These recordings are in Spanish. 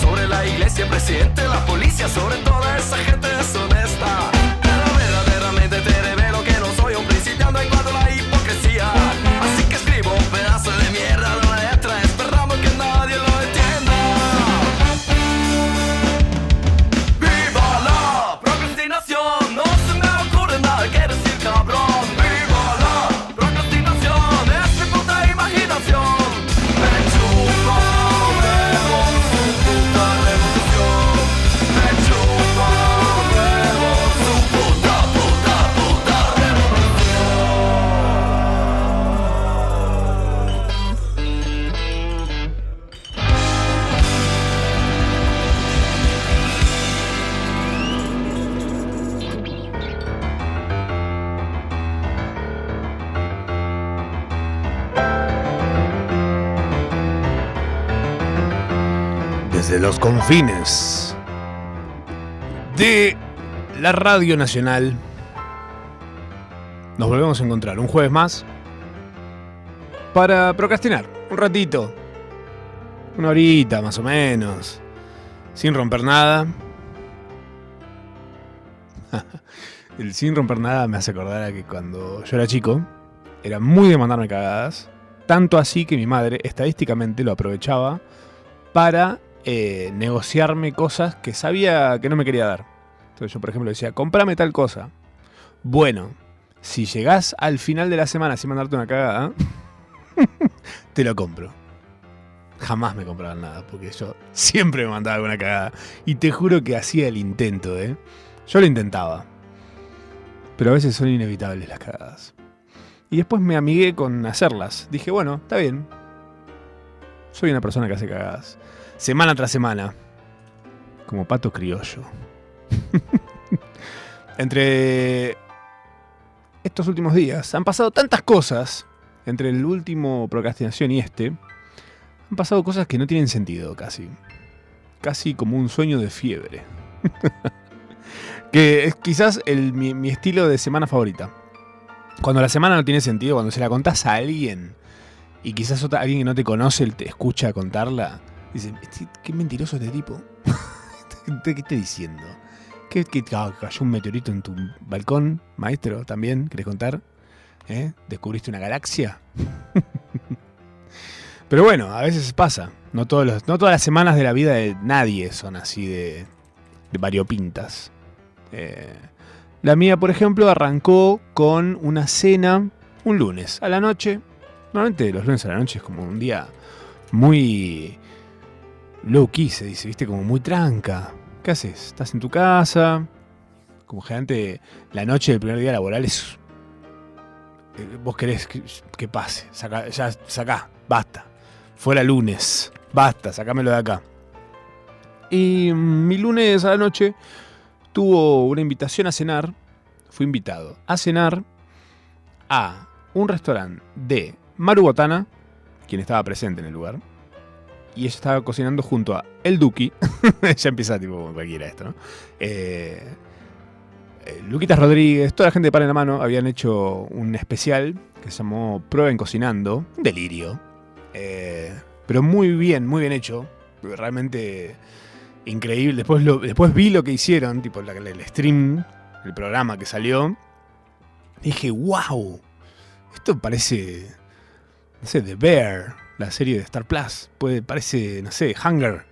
sobre la iglesia, presidente, la policía, sobre toda esa gente. Los confines de la Radio Nacional, nos volvemos a encontrar un jueves más para procrastinar un ratito, una horita más o menos, sin romper nada. El sin romper nada me hace acordar a que cuando yo era chico, era muy de mandarme cagadas, tanto así que mi madre estadísticamente lo aprovechaba para eh, negociarme cosas que sabía que no me quería dar. Entonces yo, por ejemplo, decía, comprame tal cosa. Bueno, si llegás al final de la semana sin mandarte una cagada, te lo compro. Jamás me compraban nada, porque yo siempre me mandaba alguna cagada. Y te juro que hacía el intento, ¿eh? Yo lo intentaba. Pero a veces son inevitables las cagadas. Y después me amigué con hacerlas. Dije, bueno, está bien. Soy una persona que hace cagadas. Semana tras semana. Como pato criollo. Entre estos últimos días han pasado tantas cosas. Entre el último procrastinación y este. Han pasado cosas que no tienen sentido casi. Casi como un sueño de fiebre. que es quizás el- mi, mi estilo de semana favorita. Cuando la semana no tiene sentido, cuando se la contás a alguien y quizás otra, alguien que no te conoce te escucha contarla, dice, "Este- qué mentiroso este tipo. ¿Qué está diciendo? ¿Qué, cayó un meteorito en tu balcón, maestro, también? ¿Querés contar? ¿Eh? ¿Descubriste una galaxia? Pero bueno, a veces pasa. No, todos no todas las semanas de la vida de nadie son así de, de variopintas. Eh, la mía, por ejemplo, arrancó con una cena un lunes a la noche. Normalmente los lunes a la noche es como un día muy low key, se dice, ¿viste? Como muy tranca. ¿Qué haces? Estás en tu casa. Como generalmente la noche del primer día laboral es... eh, Vos querés que, pase. Saca, ya, sacá, basta. Fuera lunes. Basta, sacámelo de acá. Y mm, mi lunes a la noche tuvo una invitación a cenar. Fui invitado a cenar a un restaurante de Maru Botana, quien estaba presente en el lugar. Y ella estaba cocinando junto a El Duki. ya empieza tipo cualquiera esto, ¿no? Eh, eh, Luquitas Rodríguez, toda la gente de Pan en la Mano habían hecho un especial que se llamó Prueben Cocinando. Un delirio. Eh, pero muy bien, muy bien hecho. Realmente increíble. Después, después vi lo que hicieron, tipo el stream, el programa que salió. Dije, wow, esto parece, no sé, The Bear, la serie de Star Plus. Parece, no sé, Hunger,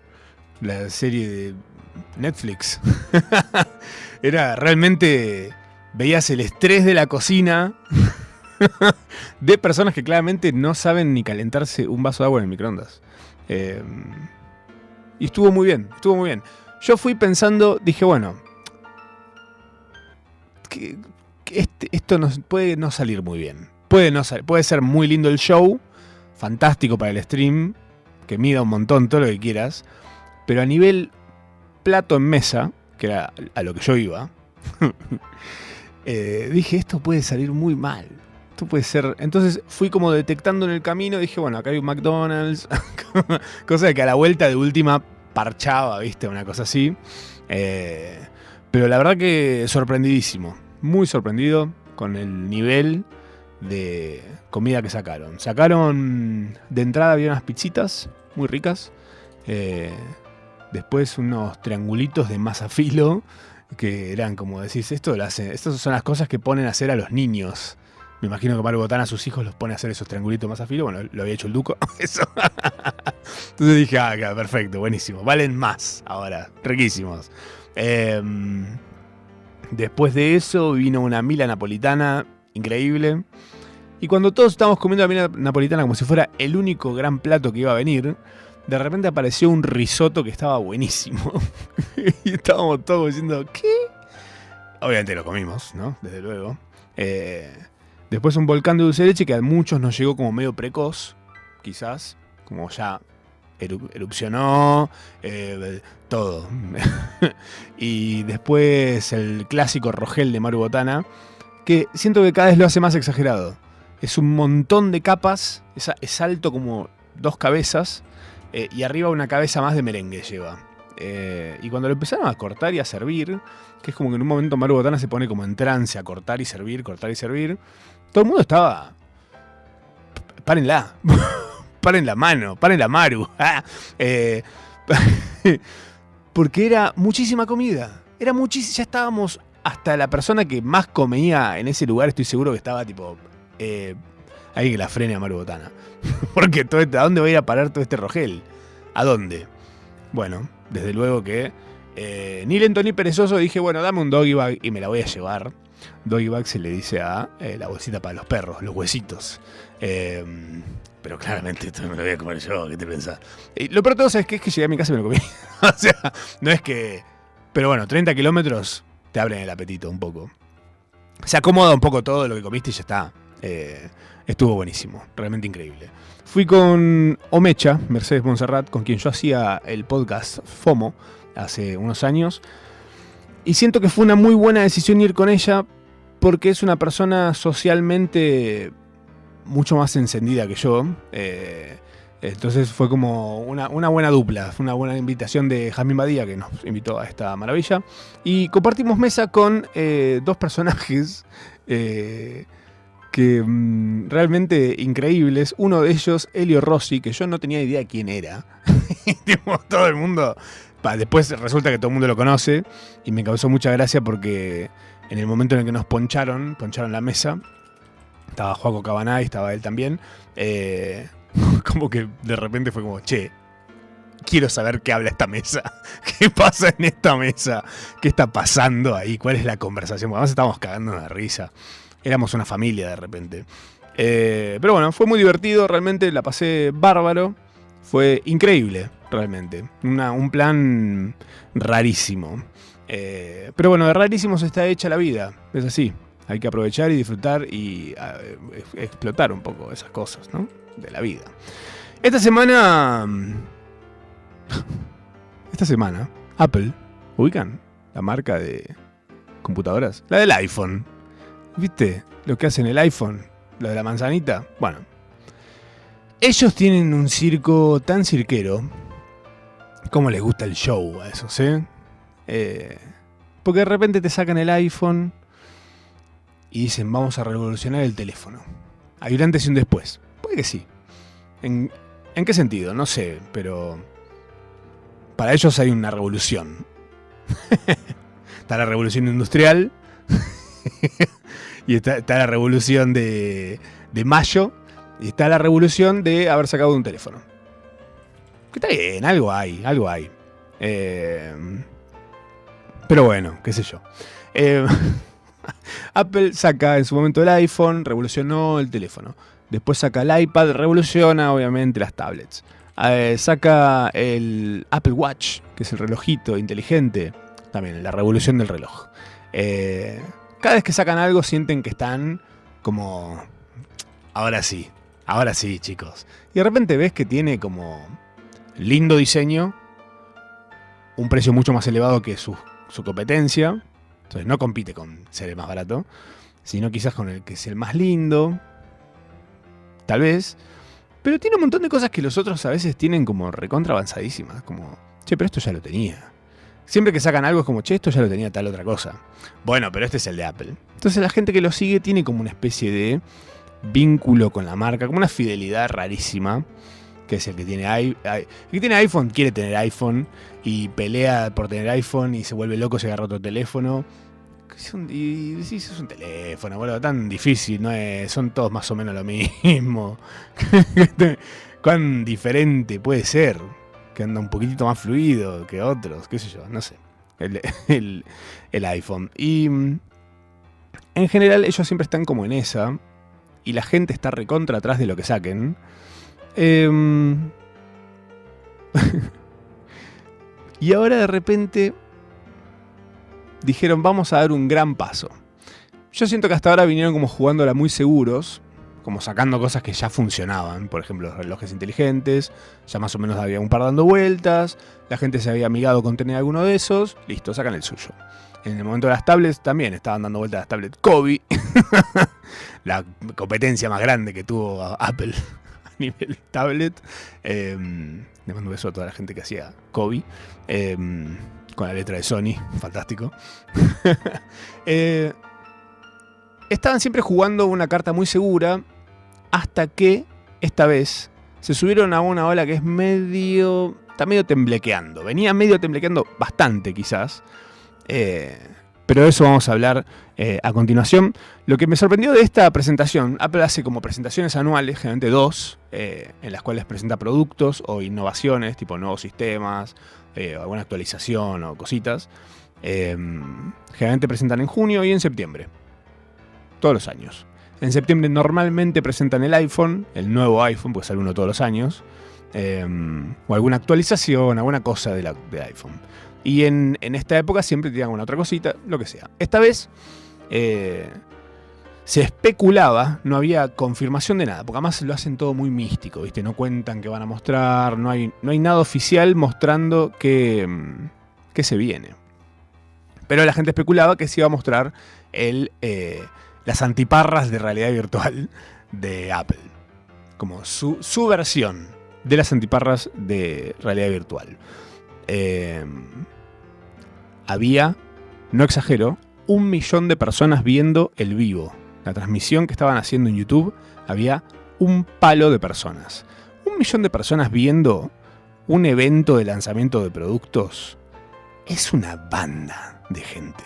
la serie de Netflix. Era realmente, veías el estrés de la cocina de personas que claramente no saben ni calentarse un vaso de agua en el microondas. Eh, y estuvo muy bien, estuvo muy bien. Yo fui pensando, dije, bueno, que, este- esto no, puede no salir muy bien. Puede, no puede ser muy lindo el show, fantástico para el stream, que mida un montón, todo lo que quieras, pero a nivel plato en mesa, que era a lo que yo iba, eh, dije, esto puede salir muy mal. Esto puede ser. Entonces fui como detectando en el camino, dije, bueno, acá hay un McDonald's, cosa que a la vuelta de última parchaba, ¿viste? Una cosa así. Eh, pero la verdad que sorprendidísimo, muy sorprendido con el nivel de comida que sacaron. Sacaron de entrada había unas pizzitas muy ricas. eh, después unos triangulitos de masafilo que eran como decís, esto estas son las cosas que ponen a hacer a los niños. Me imagino que Mario a sus hijos los pone a hacer esos triangulitos más afilo. Bueno, lo había hecho el Duco. Entonces dije, ah, perfecto, buenísimo. Valen más ahora. Riquísimos. Em, después de eso vino una mila napolitana increíble. Y cuando todos estábamos comiendo la mila napolitana como si fuera el único gran plato que iba a venir, de repente apareció un risotto que estaba buenísimo. y estábamos todos diciendo, ¿qué? Obviamente lo comimos, ¿no? Desde luego. Eh, Después un volcán de dulce leche que a muchos nos llegó como medio precoz, quizás, como ya erupcionó, eh, todo. y después el clásico Rogel de Maru Botana, que siento que cada vez lo hace más exagerado. Es un montón de capas, es, alto como dos cabezas, eh, y arriba una cabeza más de merengue lleva. Eh, y cuando lo empezaron a cortar y a servir, que es como que en un momento Maru Botana se pone como en trance a cortar y servir, cortar y servir, todo el mundo estaba. Párenla. paren la mano. Paren la Maru. Ah, eh, porque era muchísima comida. Era muchísima. Ya estábamos. Hasta la persona que más comía en ese lugar, estoy seguro que estaba tipo. Eh, alguien que la frene a Maru Botana. porque todo este, ¿a dónde va a ir a parar todo este rogel? ¿A dónde? Bueno, desde luego que. Eh, ni lento ni perezoso dije, bueno, dame un doggy bag y me la voy a llevar. Doggy bag se le dice a eh, la bolsita para los perros, los huesitos. Pero claramente esto me lo voy a comer yo, ¿qué te pensás? lo peor de todo es que es que llegué a mi casa y me lo comí. o sea, no es que. Pero bueno, 30 kilómetros te abren el apetito un poco. Se acomoda un poco todo lo que comiste y ya está. Eh, estuvo buenísimo, realmente increíble. Fui con Omecha, Mercedes Monserrat, con quien yo hacía el podcast FOMO hace unos años. Y siento que fue una muy buena decisión ir con ella porque es una persona socialmente mucho más encendida que yo. Eh, entonces fue como una, buena dupla, fue una buena invitación de Jamín Badía que nos invitó a esta maravilla. Y compartimos mesa con eh, dos personajes eh, que mm, realmente increíbles. Uno de ellos, Elio Rossi, que yo no tenía idea quién era. todo el mundo después resulta que todo el mundo lo conoce y me causó mucha gracia porque en el momento en el que nos poncharon, poncharon la mesa, estaba Juaco Cabaná y estaba él también, eh, como que de repente fue como, che, quiero saber qué habla esta mesa, qué pasa en esta mesa, qué está pasando ahí, cuál es la conversación, porque además estábamos cagando de risa, éramos una familia de repente. Eh, pero bueno, fue muy divertido, realmente la pasé bárbaro, fue increíble realmente. un plan rarísimo. Eh, pero bueno, de rarísimos está hecha la vida, es así. Hay que aprovechar y disfrutar y eh, explotar un poco esas cosas, ¿no? De la vida. Esta semana... Esta semana, Apple, ubican la marca de computadoras, la del iPhone. ¿Viste lo que hace en el iPhone? Lo de la manzanita. Bueno, ellos tienen un circo tan cirquero cómo les gusta el show a esos, ¿eh? ¿eh? Porque de repente te sacan el iPhone y dicen, vamos a revolucionar el teléfono. Hay un antes y un después. Puede que sí. ¿En, ¿En qué sentido? No sé, pero para ellos hay una revolución. está la revolución industrial y está, la revolución de, de mayo y está la revolución de haber sacado un teléfono. Que está bien, algo hay, algo hay. Eh, pero bueno, qué sé yo. Eh, Apple saca en su momento el iPhone, revolucionó el teléfono. Después saca el iPad, revoluciona obviamente las tablets. Eh, saca el Apple Watch, que es el relojito inteligente. También la revolución del reloj. cada vez que sacan algo sienten que están como... Ahora sí, ahora sí chicos. Y de repente ves que tiene como lindo diseño, un precio mucho más elevado que su, competencia. Entonces no compite con ser el más barato, sino quizás con el que es el más lindo. Tal vez. Pero tiene un montón de cosas que los otros a veces tienen como recontra avanzadísimas. Como, che, pero esto ya lo tenía. Siempre que sacan algo es como, che, esto ya lo tenía tal otra cosa. Bueno, pero este es el de Apple. Entonces la gente que lo sigue tiene como una especie de vínculo con la marca, como una fidelidad rarísima que es el que tiene el que tiene iPhone, quiere tener iPhone y pelea por tener iPhone y se vuelve loco, se agarra otro teléfono. Es un, y sí, es un teléfono, boludo, tan difícil, no es, son todos más o menos lo mismo. ¿Cuán diferente puede ser? Que anda un poquitito más fluido que otros, qué sé yo, no sé. El, el- el iPhone. Y mm, en general ellos siempre están como en esa. Y la gente está recontra atrás de lo que saquen. Em, y ahora de repente dijeron vamos a dar un gran paso. Yo siento que hasta ahora vinieron como jugándola muy seguros, como sacando cosas que ya funcionaban, por ejemplo los relojes inteligentes, ya más o menos había un par dando vueltas, la gente se había amigado con tener alguno de esos, listo, sacan el suyo. En el momento de las tablets también estaban dando vueltas las tablets Kobe, la competencia más grande que tuvo Apple a nivel tablet. Eh, le mando un beso a toda la gente que hacía Kobe. eh, con la letra de Sony, fantástico. Eh, estaban siempre jugando una carta muy segura hasta que esta vez se subieron a una ola que es medio. está medio temblequeando. Venía medio temblequeando bastante, quizás. Eh, pero de eso vamos a hablar eh, a continuación. Lo que me sorprendió de esta presentación, Apple hace como presentaciones anuales, generalmente dos, en las cuales presenta productos o innovaciones, tipo nuevos sistemas, eh, alguna actualización o cositas. Eh, generalmente presentan en junio y en septiembre. Todos los años. En septiembre normalmente presentan el iPhone, el nuevo iPhone, porque sale uno todos los años. eh, o alguna actualización, alguna cosa de la, de iPhone. Y en, en esta época siempre tiran una otra cosita, lo que sea. Esta vez eh, se especulaba, no había confirmación de nada, porque además lo hacen todo muy místico, ¿viste? No cuentan que van a mostrar, no hay, no hay nada oficial mostrando que, mm, que se viene. Pero la gente especulaba que se iba a mostrar el, eh, las antiparras de realidad virtual de Apple. Como su, su versión de las antiparras de realidad virtual. Eh, había, no exagero, un millón de personas viendo el vivo. La transmisión que estaban haciendo en YouTube, había un palo de personas. Un millón de personas viendo un evento de lanzamiento de productos es una banda de gente.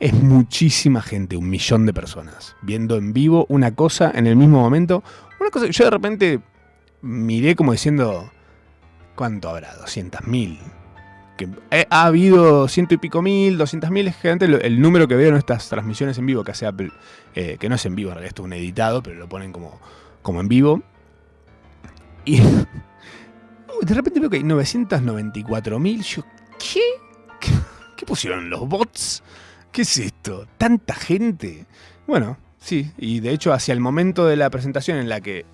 Es muchísima gente, un millón de personas, viendo en vivo una cosa en el mismo momento. Una cosa que yo de repente miré como diciendo, ¿cuánto habrá? ¿200 mil? Que eh, ha habido ciento y pico mil, doscientas mil, es lo- el número que veo en estas transmisiones en vivo que hace Apple, eh, que no es en vivo, esto es un editado, pero lo ponen como, como en vivo. Y de repente veo que hay 994 mil, yo, ¿qué? ¿qué? ¿Qué pusieron los bots? ¿Qué es esto? ¿Tanta gente? Bueno, sí, y de hecho hacia el momento de la presentación en la que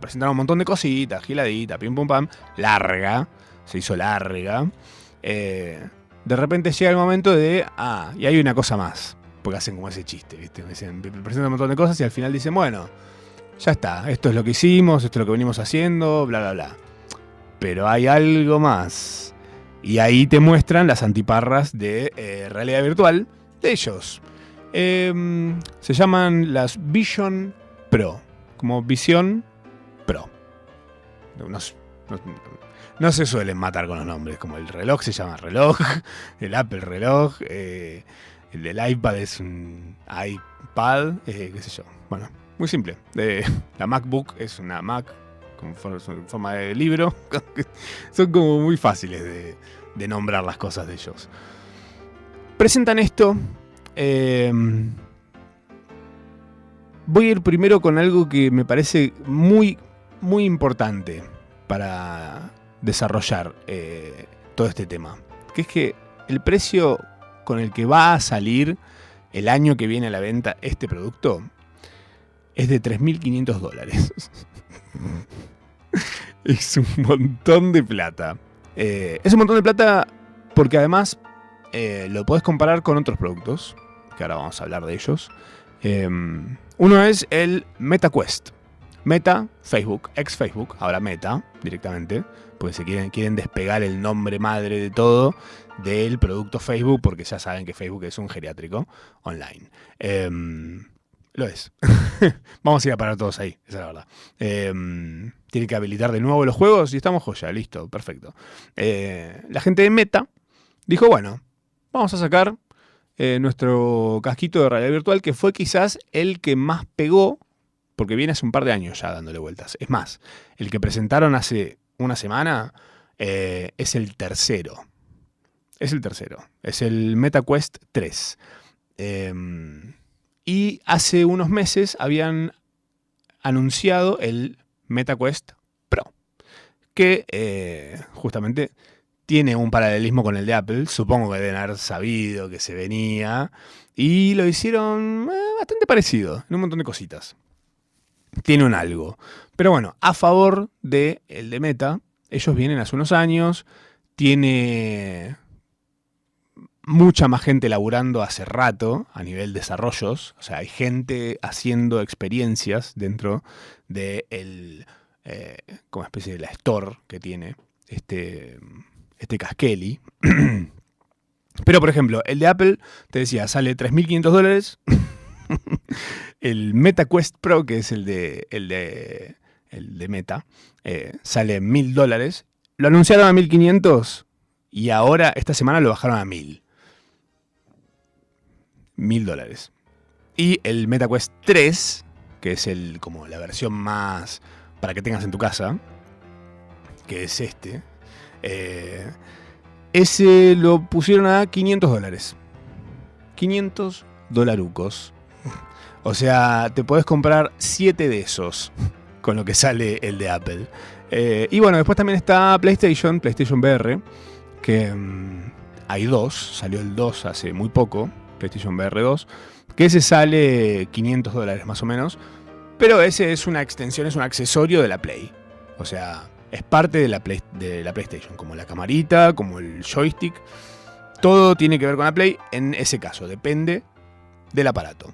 presentaron un montón de cositas, giladita, pim pum pam, larga, se hizo larga. Eh, de repente llega el momento de, ah, y hay una cosa más, porque hacen como ese chiste, ¿viste? Dicen, presentan un montón de cosas y al final dicen, bueno, ya está, esto es lo que hicimos, esto es lo que venimos haciendo, bla, bla, bla. Pero hay algo más. Y ahí te muestran las antiparras de eh, realidad virtual de ellos. Em, se llaman las Vision Pro, como Visión Pro. No, no- no se suelen matar con los nombres, como el reloj se llama reloj, el Apple reloj, eh, el del iPad es un iPad, eh, qué sé yo. Bueno, muy simple. La MacBook es una Mac con forma de libro. Son como muy fáciles de, de nombrar las cosas de ellos. Presentan esto. eh, voy a ir primero con algo que me parece muy, muy importante para desarrollar eh, todo este tema. Que es que el precio con el que va a salir el año que viene a la venta este producto es de 3.500 dólares. es un montón de plata. Eh, es un montón de plata porque además eh, lo podés comparar con otros productos, que ahora vamos a hablar de ellos. Eh, uno es el MetaQuest. Meta, Facebook, ex Facebook, ahora Meta directamente, porque se quieren, quieren despegar el nombre madre de todo del producto Facebook, porque ya saben que Facebook es un geriátrico online. Eh, Lo es. Vamos a ir a parar todos ahí, esa es la verdad. Eh, tiene que habilitar de nuevo los juegos y estamos joya, listo, perfecto. Eh, la gente de Meta dijo, bueno, vamos a sacar eh, nuestro casquito de realidad virtual, que fue quizás el que más pegó, porque viene hace un par de años ya dándole vueltas. Es más, el que presentaron hace una semana eh, es el tercero. Es el tercero. Es el MetaQuest 3. Em, y hace unos meses habían anunciado el MetaQuest Pro, que eh, justamente tiene un paralelismo con el de Apple. Supongo que deben haber sabido que se venía. Y lo hicieron eh, bastante parecido, en un montón de cositas. Tiene un algo. Pero bueno, a favor del el de Meta, ellos vienen hace unos años. Tiene mucha más gente laburando hace rato a nivel desarrollos. O sea, hay gente haciendo experiencias dentro de el, eh, como especie de la store que tiene este, este. Pero, por ejemplo, el de Apple, te decía, sale 3.500 dólares. el MetaQuest Pro, que es el de, el de, el de Meta, eh, sale 1.000 dólares. Lo anunciaron a 1.500 y ahora, esta semana, lo bajaron a 1.000. 1.000 dólares. Y el MetaQuest 3, que es el, como la versión más para que tengas en tu casa, que es este, eh, ese lo pusieron a 500 dólares. 500 dolarucos. O sea, te podés comprar 7 de esos con lo que sale el de Apple. Eh, y bueno, después también está PlayStation, PlayStation VR, que mm, hay dos, salió el 2 hace muy poco, PlayStation VR 2, que ese sale 500 dólares más o menos, pero ese es una extensión, es un accesorio de la Play. O sea, es parte de la, de la PlayStation, como la camarita, como el joystick. Todo tiene que ver con la Play en ese caso, depende del aparato.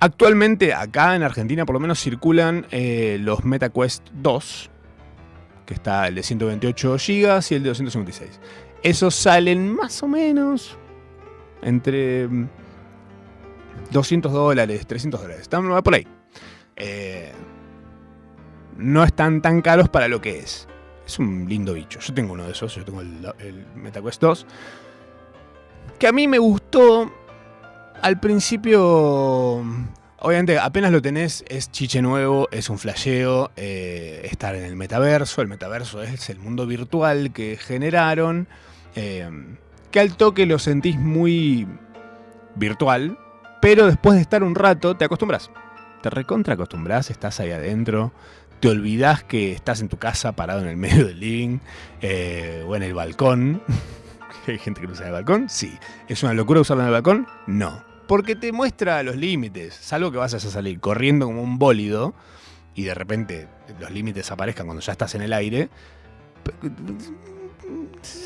Actualmente acá en Argentina por lo menos circulan eh, los MetaQuest 2, que está el de 128 GB y el de 256. Esos salen más o menos entre 200 dólares, 300 dólares. Están por ahí. Eh, no están tan caros para lo que es. Es un lindo bicho. Yo tengo uno de esos, yo tengo el, MetaQuest 2. Que a mí me gustó al principio. Obviamente, apenas lo tenés, es chiche nuevo, es un flasheo, eh, estar en el metaverso. El metaverso es el mundo virtual que generaron. Eh, que al toque lo sentís muy virtual, pero después de estar un rato te acostumbras. Te recontra acostumbras, estás ahí adentro, te olvidas que estás en tu casa parado en el medio del living eh, o en el balcón. ¿Hay gente que usa el balcón? Sí. ¿Es una locura usarlo en el balcón? No. Porque te muestra los límites. Salvo que vas a salir corriendo como un bólido y de repente los límites aparezcan cuando ya estás en el aire.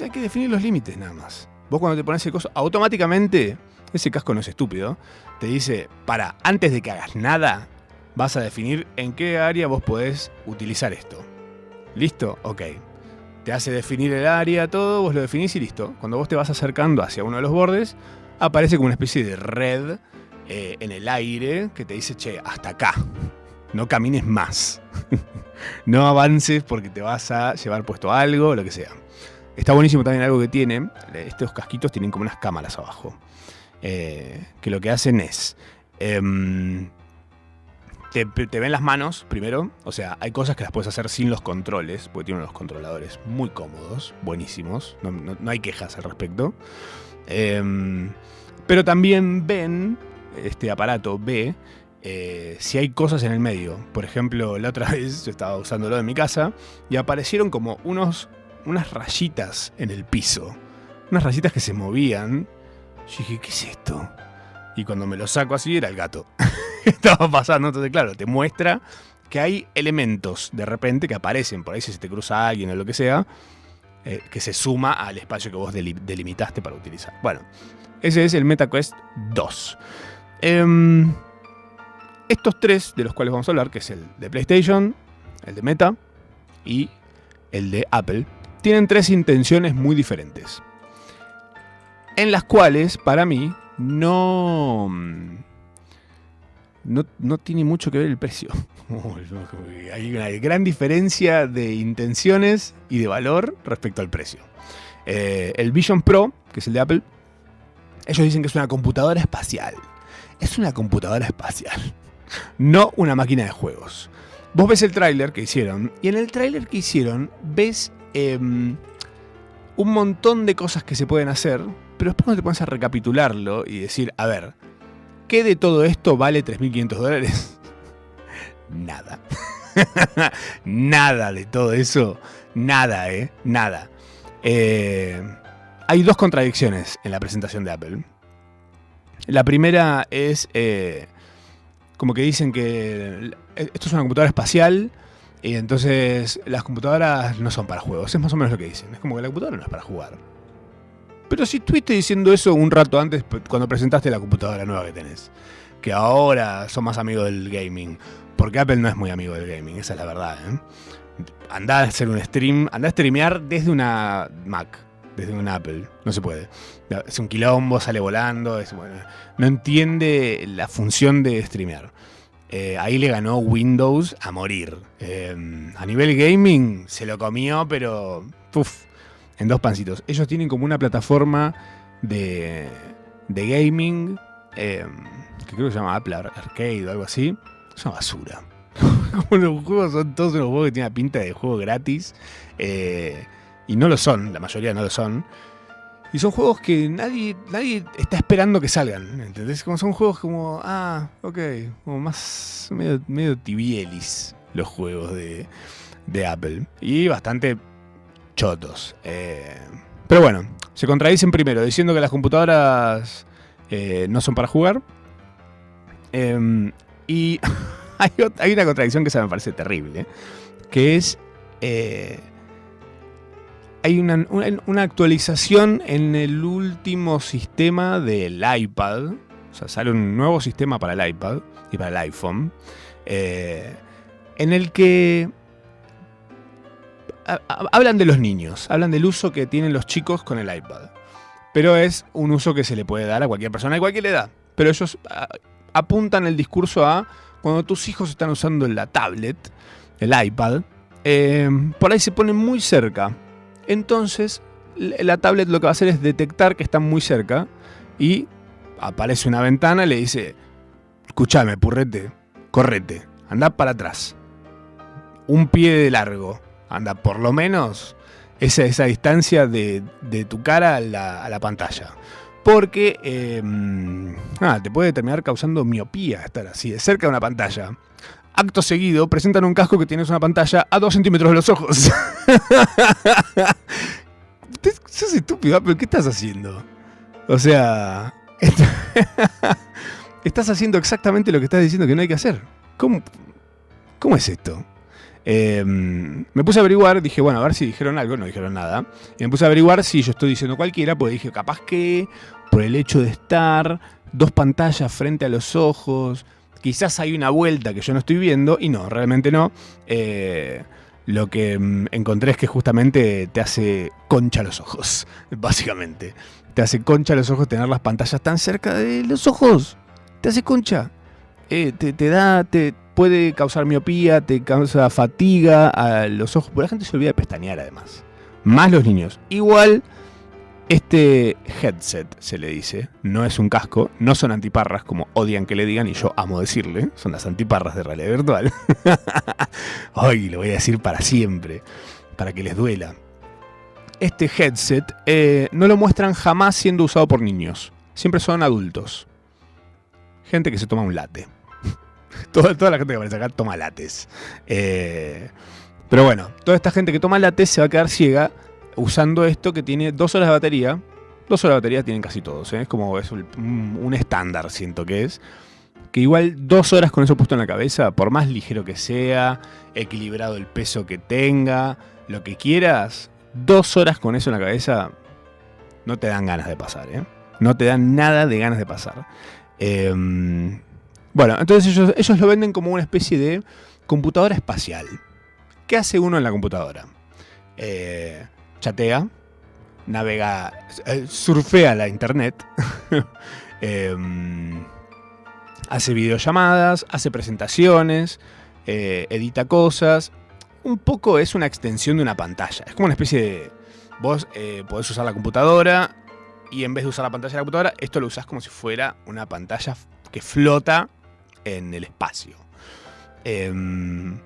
Hay que definir los límites nada más. Vos cuando te pones el coso, automáticamente, ese casco no es estúpido, te dice, para, antes de que hagas nada, vas a definir en qué área vos podés utilizar esto. ¿Listo? Ok. Te hace definir el área, todo, vos lo definís y listo. Cuando vos te vas acercando hacia uno de los bordes, aparece como una especie de red eh, en el aire que te dice, che, hasta acá. No camines más. no avances porque te vas a llevar puesto algo, lo que sea. Está buenísimo también algo que tiene. Estos casquitos tienen como unas cámaras abajo. Eh, que lo que hacen es. Em, te, ven las manos primero. O sea, hay cosas que las puedes hacer sin los controles. Porque tienen unos controladores muy cómodos, buenísimos. No, hay quejas al respecto. Em, pero también ven. Este aparato ve. Eh, si hay cosas en el medio. Por ejemplo, la otra vez yo estaba usándolo en mi casa y aparecieron como unos unas rayitas en el piso. Unas rayitas que se movían. Yo dije, ¿qué es esto? Y cuando me lo saco así era el gato. Estaba pasando. Entonces, claro, te muestra que hay elementos de repente que aparecen por ahí si se te cruza alguien o lo que sea, eh, que se suma al espacio que vos delimitaste para utilizar. Bueno, ese es el MetaQuest 2. Em, estos tres de los cuales vamos a hablar, que es el de PlayStation, el de Meta y el de Apple, tienen tres intenciones muy diferentes. En las cuales, para mí, no. No, no tiene mucho que ver el precio. Hay una gran diferencia de intenciones y de valor respecto al precio. Eh, el Vision Pro, que es el de Apple, ellos dicen que es una computadora espacial. Es una computadora espacial, no una máquina de juegos. Vos ves el tráiler que hicieron, y en el tráiler que hicieron ves em, un montón de cosas que se pueden hacer, pero después cuando te pones a recapitularlo y decir, a ver, ¿qué de todo esto vale 3.500 dólares? Nada. nada de todo eso. Nada, ¿eh? Nada. Eh, hay dos contradicciones en la presentación de Apple. La primera es eh, como que dicen que esto es una computadora espacial y entonces las computadoras no son para juegos. Es más o menos lo que dicen. Es como que la computadora no es para jugar. Pero si estuviste diciendo eso un rato antes cuando presentaste la computadora nueva que tenés, que ahora son más amigos del gaming, porque Apple no es muy amigo del gaming, esa es la verdad. ¿eh? Andá a hacer un stream, andá a streamear desde una Mac, desde un Apple, no se puede. Es un quilombo, sale volando, es, bueno, no entiende la función de streamear. Eh, ahí le ganó Windows a morir. Eh, a nivel gaming se lo comió, pero uf, en dos pancitos. Ellos tienen como una plataforma de, de gaming eh, que creo que se llama Apple Arcade o algo así. Es una basura. los juegos son todos unos juegos que tienen pinta de juego gratis. y no lo son, la mayoría no lo son. Y son juegos que nadie, nadie está esperando que salgan. ¿Entendés? Como son juegos como. Ah, ok. Como más. medio, medio tibielis los juegos de, de Apple. Y bastante chotos. Eh, pero bueno, se contradicen primero diciendo que las computadoras eh, no son para jugar. Em, y hay, una contradicción que se me parece terrible. Que es. Eh, hay una, actualización en el último sistema del iPad. O sea, sale un nuevo sistema para el iPad y para el iPhone. En el que hablan de los niños, hablan del uso que tienen los chicos con el iPad. Pero es un uso que se le puede dar a cualquier persona de cualquier edad. Pero ellos apuntan el discurso a cuando tus hijos están usando la tablet, el iPad, eh, por ahí se ponen muy cerca entonces, la tablet lo que va a hacer es detectar que están muy cerca y aparece una ventana y le dice, escúchame, purrete, correte, anda para atrás. Un pie de largo, anda por lo menos esa, esa distancia de, tu cara a la, pantalla. Porque em, te puede terminar causando miopía estar así de cerca de una pantalla. Acto seguido, presentan un casco que tienes una pantalla a 2 centímetros de los ojos. Sos estúpido, pero ¿qué estás haciendo? O sea, estás haciendo exactamente lo que estás diciendo que no hay que hacer. ¿Cómo, cómo es esto? Em, me puse a averiguar, dije, bueno, a ver si dijeron algo, no dijeron nada. Y me puse a averiguar si yo estoy diciendo cualquiera, pues dije, capaz que por el hecho de estar dos pantallas frente a los ojos, Quizás hay una vuelta que yo no estoy viendo y no, realmente no. Eh, lo que mm, encontré es que justamente te hace concha los ojos, básicamente. Te hace concha los ojos tener las pantallas tan cerca de los ojos. Te hace concha. Eh, te, da, te puede causar miopía, te causa fatiga a los ojos. Porque la gente se olvida de pestañear además. Más los niños. Igual este headset, se le dice, no es un casco, no son antiparras como odian que le digan y yo amo decirle, son las antiparras de realidad virtual. Hoy lo voy a decir para siempre, para que les duela. Este headset eh, no lo muestran jamás siendo usado por niños, siempre son adultos. Gente que se toma un late. toda, toda, la gente que aparece acá toma lates. Eh, pero bueno, toda esta gente que toma lates se va a quedar ciega usando esto que tiene dos horas de batería. Dos horas de batería tienen casi todos, ¿eh? es como es un, estándar, siento que es. Que igual dos horas con eso puesto en la cabeza, por más ligero que sea, equilibrado el peso que tenga, lo que quieras, dos horas con eso en la cabeza no te dan ganas de pasar, ¿eh? No te dan nada de ganas de pasar. Em, bueno, entonces ellos, lo venden como una especie de computadora espacial. ¿Qué hace uno en la computadora? Eh, chatea, navega, eh, surfea la internet, em, hace videollamadas, hace presentaciones, eh, edita cosas. Un poco es una extensión de una pantalla. Es como una especie de... Vos eh, podés usar la computadora y en vez de usar la pantalla de la computadora, esto lo usás como si fuera una pantalla que flota en el espacio. Em,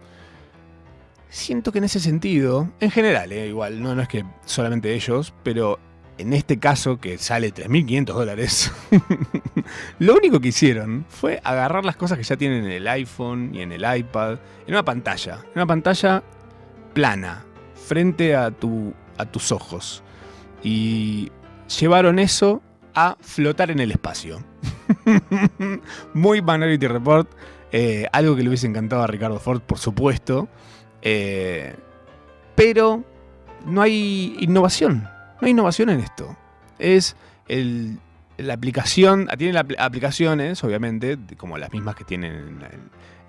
siento que en ese sentido, en general, eh, igual, no, no es que solamente ellos, pero en este caso que sale 3.500 dólares, lo único que hicieron fue agarrar las cosas que ya tienen en el iPhone y en el iPad, en una pantalla, en una pantalla plana, frente a, tu, a tus ojos. Y llevaron eso a flotar en el espacio. Muy Minority Report, eh, algo que le hubiese encantado a Ricardo Ford, por supuesto. Eh, pero no hay innovación. No hay innovación en esto. Es el, la aplicación. Tienen aplicaciones, obviamente, como las mismas que tienen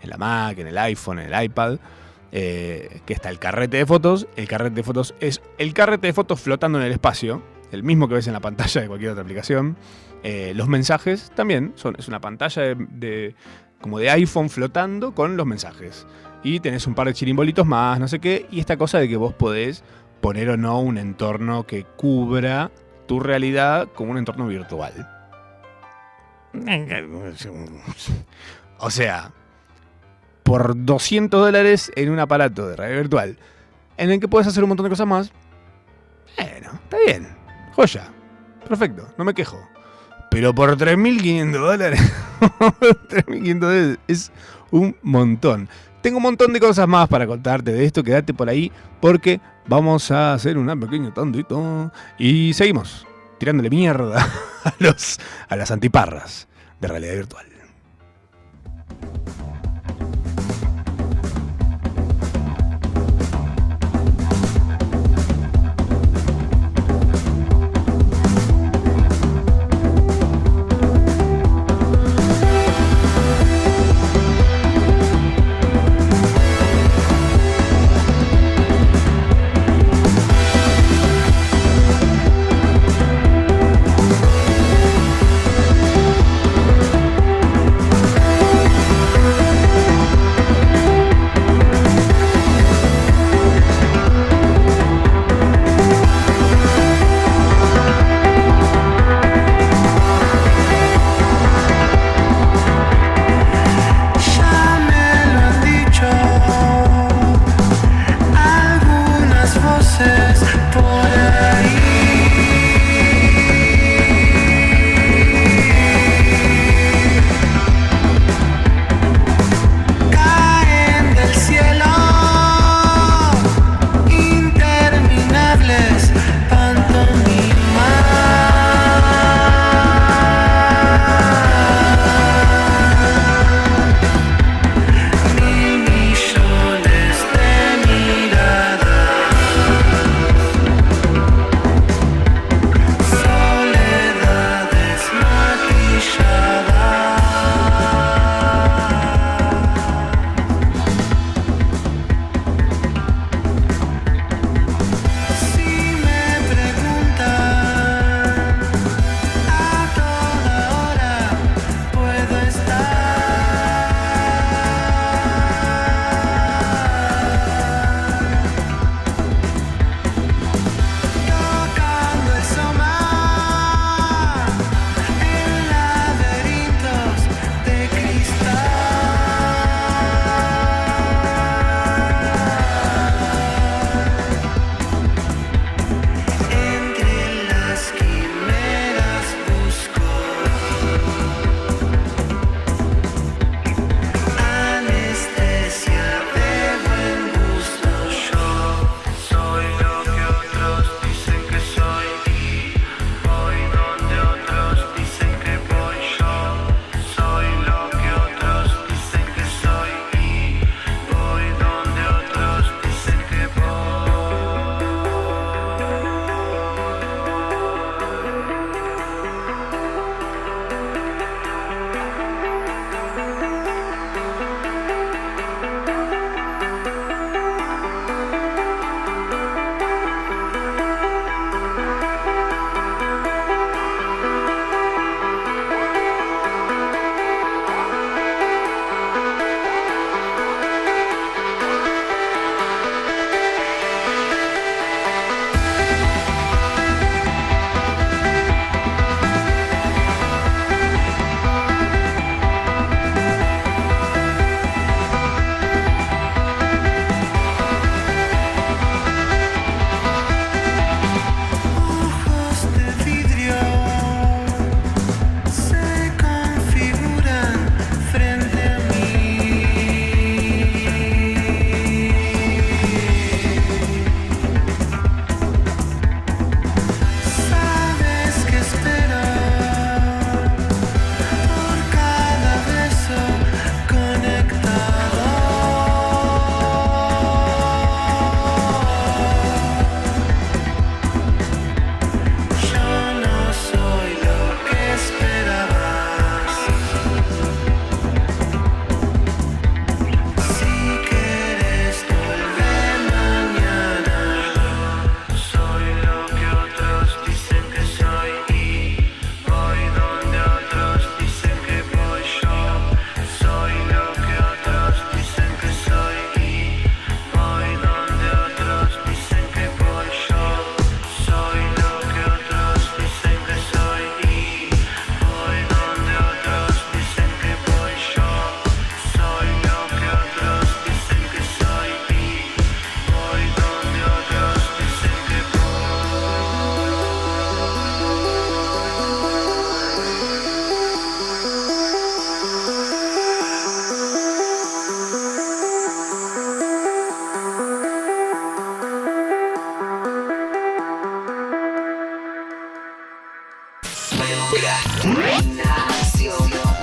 en, la Mac, en el iPhone, en el iPad. Eh, que está el carrete de fotos. El carrete de fotos es el carrete de fotos flotando en el espacio. El mismo que ves en la pantalla de cualquier otra aplicación. Eh, los mensajes también. Son, es una pantalla de, como de iPhone flotando con los mensajes. Y tenés un par de chirimbolitos más, no sé qué. Y esta cosa de que vos podés poner o no un entorno que cubra tu realidad como un entorno virtual. O sea, por 200 dólares en un aparato de radio virtual, en el que puedes hacer un montón de cosas más, bueno, está bien, joya, perfecto, no me quejo. Pero por 3.500 dólares, 3.500 dólares es un montón. Tengo un montón de cosas más para contarte de esto, quédate por ahí porque vamos a hacer una pequeña tandito y seguimos tirándole mierda a, los, a las antiparras de realidad virtual.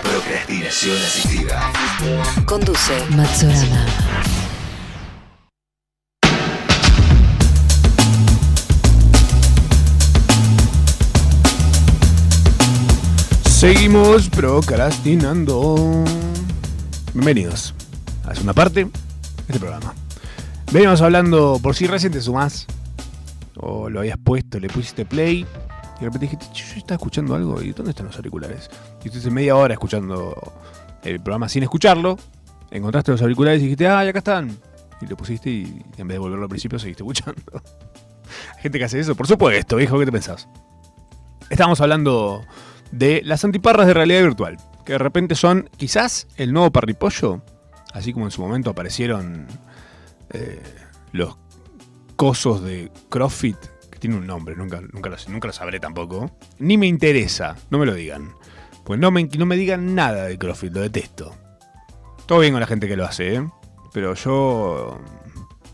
Procrastinación asistida. Conduce Matsurama. Seguimos procrastinando. Bienvenidos a una parte de este programa. Venimos hablando, por si recién te sumás, o lo habías puesto, le pusiste play, y de repente "Che, yo estaba escuchando algo, ¿y dónde están los auriculares? Y estuviste media hora escuchando el programa sin escucharlo, encontraste los auriculares y dijiste, ah, acá están. Y lo pusiste y en vez de volverlo al principio seguiste escuchando. Hay gente que hace eso, por supuesto, hijo, ¿qué te pensás? Estamos hablando de las antiparras de realidad virtual, que de repente son quizás el nuevo parripollo, así como en su momento aparecieron eh, los cosos de CrossFit, tiene un nombre, nunca, nunca, lo, nunca lo sabré tampoco, ni me interesa, no me lo digan, pues no me, no me digan nada de CrossFit, lo detesto. Todo bien con la gente que lo hace, ¿eh? pero yo...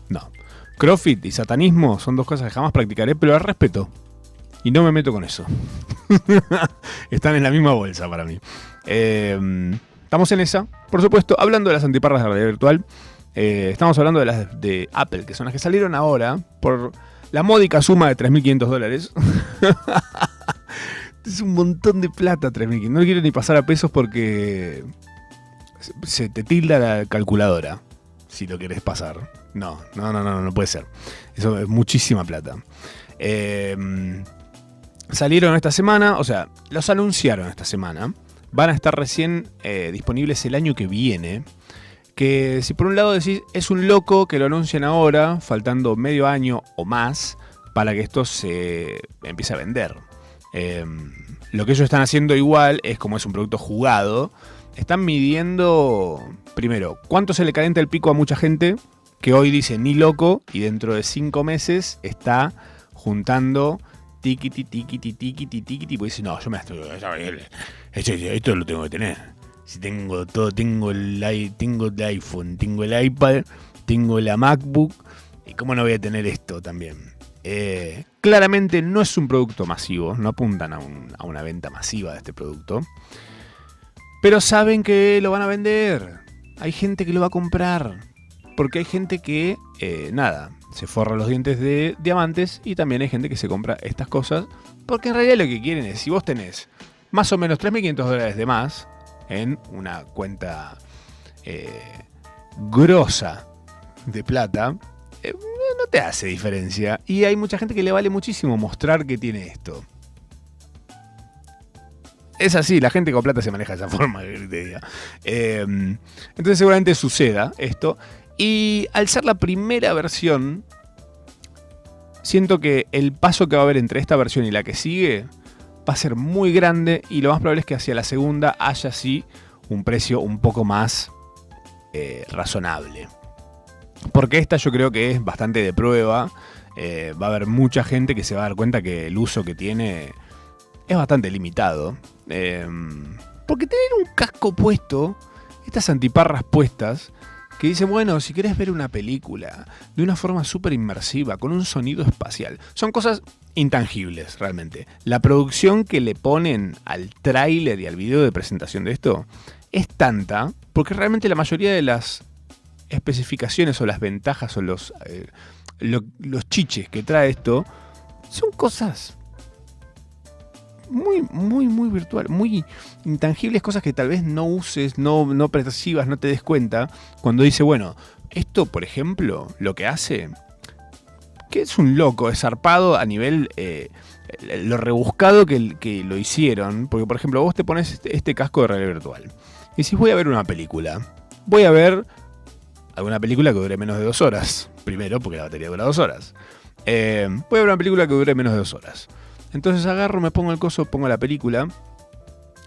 No. CrossFit y satanismo son dos cosas que jamás practicaré, pero al respeto. Y no me meto con eso. Están en la misma bolsa para mí. Eh, estamos en esa, por supuesto, hablando de las antiparras de realidad virtual. eh, estamos hablando de las de Apple, que son las que salieron ahora por la módica suma de 3.500 dólares. es un montón de plata, 3.500. No quiero ni pasar a pesos porque se- te tilda la calculadora si lo querés pasar. No, no, no, no, no puede ser. Eso es muchísima plata. Eh, salieron esta semana, o sea, los anunciaron esta semana. Van a estar recién eh, disponibles el año que viene. Que si por un lado decís, es un loco que lo anuncian ahora, faltando medio año o más, para que esto se empiece a vender. Eh, lo que ellos están haciendo igual es como es un producto jugado. Están midiendo, primero, cuánto se le calienta el pico a mucha gente que hoy dice ni loco y dentro de cinco meses está juntando tiquiti, tiquiti, tiquiti, tiquiti, pues dice, no, yo me esto lo tengo que tener. Si tengo todo, tengo el, iPhone, tengo el iPad, tengo la MacBook, ¿y cómo no voy a tener esto también? Eh, claramente no es un producto masivo, no apuntan a, un- a una venta masiva de este producto, pero saben que lo van a vender. Hay gente que lo va a comprar, porque hay gente que, eh, nada, se forra los dientes de diamantes y también hay gente que se compra estas cosas, porque en realidad lo que quieren es, si vos tenés más o menos 3.500 dólares de más en una cuenta eh, grosa de plata, eh, no te hace diferencia. Y hay mucha gente que le vale muchísimo mostrar que tiene esto. Es así, la gente con plata se maneja de esa forma, te. Eh, entonces seguramente suceda esto. Y al ser la primera versión, siento que el paso que va a haber entre esta versión y la que sigue va a ser muy grande y lo más probable es que hacia la segunda haya así un precio un poco más eh, razonable. Porque esta yo creo que es bastante de prueba. eh, va a haber mucha gente que se va a dar cuenta que el uso que tiene es bastante limitado. Eh, porque tener un casco puesto, estas antiparras puestas, que dicen, bueno, si querés ver una película de una forma súper inmersiva, con un sonido espacial, son cosas intangibles realmente. La producción que le ponen al tráiler y al video de presentación de esto es tanta, porque realmente la mayoría de las especificaciones o las ventajas o los, eh, lo- los chiches que trae esto son cosas muy, muy, muy virtual, muy intangibles, cosas que tal vez no uses, no, no percibas, no te des cuenta. Cuando dice, bueno, esto, por ejemplo, lo que hace, que es un loco, es zarpado a nivel eh, lo rebuscado que, lo hicieron. Porque, por ejemplo, vos te pones este, este casco de realidad virtual y decís, voy a ver una película. Voy a ver alguna película que dure menos de dos horas. Primero, porque la batería dura dos horas. Eh, voy a ver una película que dure menos de dos horas. Entonces agarro, me pongo el coso, pongo la película.